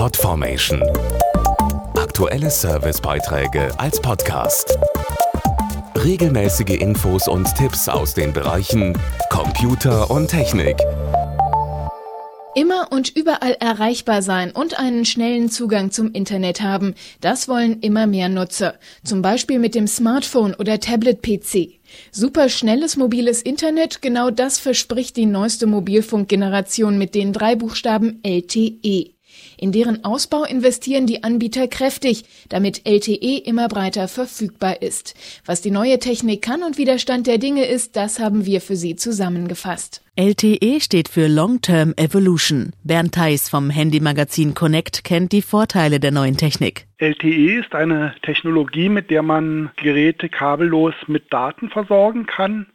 Podformation. Aktuelle Servicebeiträge als Podcast. Regelmäßige Infos und Tipps aus den Bereichen Computer und Technik. Immer und überall erreichbar sein und einen schnellen Zugang zum Internet haben, das wollen immer mehr Nutzer. Zum Beispiel mit dem Smartphone oder Tablet-PC. Superschnelles mobiles Internet, genau das verspricht die neueste Mobilfunkgeneration mit den drei Buchstaben LTE. In deren Ausbau investieren die Anbieter kräftig, damit LTE immer breiter verfügbar ist. Was die neue Technik kann und wie der Stand der Dinge ist, das haben wir für Sie zusammengefasst. LTE steht für Long-Term Evolution. Bernd Theis vom Handymagazin Connect kennt die Vorteile der neuen Technik. LTE ist eine Technologie, mit der man Geräte kabellos mit Daten versorgen kann.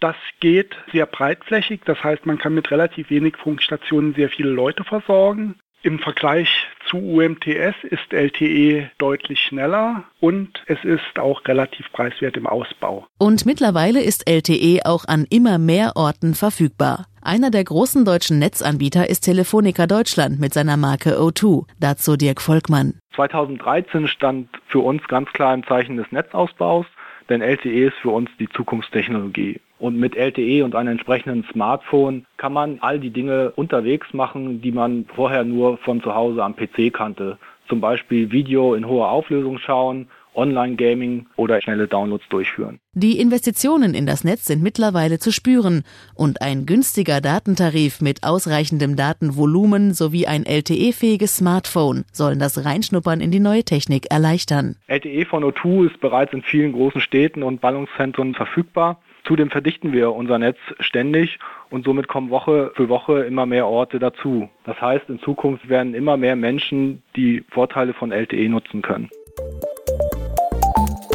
Das geht sehr breitflächig, das heißt, man kann mit relativ wenig Funkstationen sehr viele Leute versorgen. Im Vergleich zu UMTS ist LTE deutlich schneller und es ist auch relativ preiswert im Ausbau. Und mittlerweile ist LTE auch an immer mehr Orten verfügbar. Einer der großen deutschen Netzanbieter ist Telefonica Deutschland mit seiner Marke O2. Dazu Dirk Volkmann. 2013 stand für uns ganz klar im Zeichen des Netzausbaus, denn LTE ist für uns die Zukunftstechnologie. Und mit LTE und einem entsprechenden Smartphone kann man all die Dinge unterwegs machen, die man vorher nur von zu Hause am PC kannte. Zum Beispiel Video in hoher Auflösung schauen, Online-Gaming oder schnelle Downloads durchführen. Die Investitionen in das Netz sind mittlerweile zu spüren und ein günstiger Datentarif mit ausreichendem Datenvolumen sowie ein LTE-fähiges Smartphone sollen das Reinschnuppern in die neue Technik erleichtern. LTE von O2 ist bereits in vielen großen Städten und Ballungszentren verfügbar. Zudem verdichten wir unser Netz ständig und somit kommen Woche für Woche immer mehr Orte dazu. Das heißt, in Zukunft werden immer mehr Menschen die Vorteile von LTE nutzen können.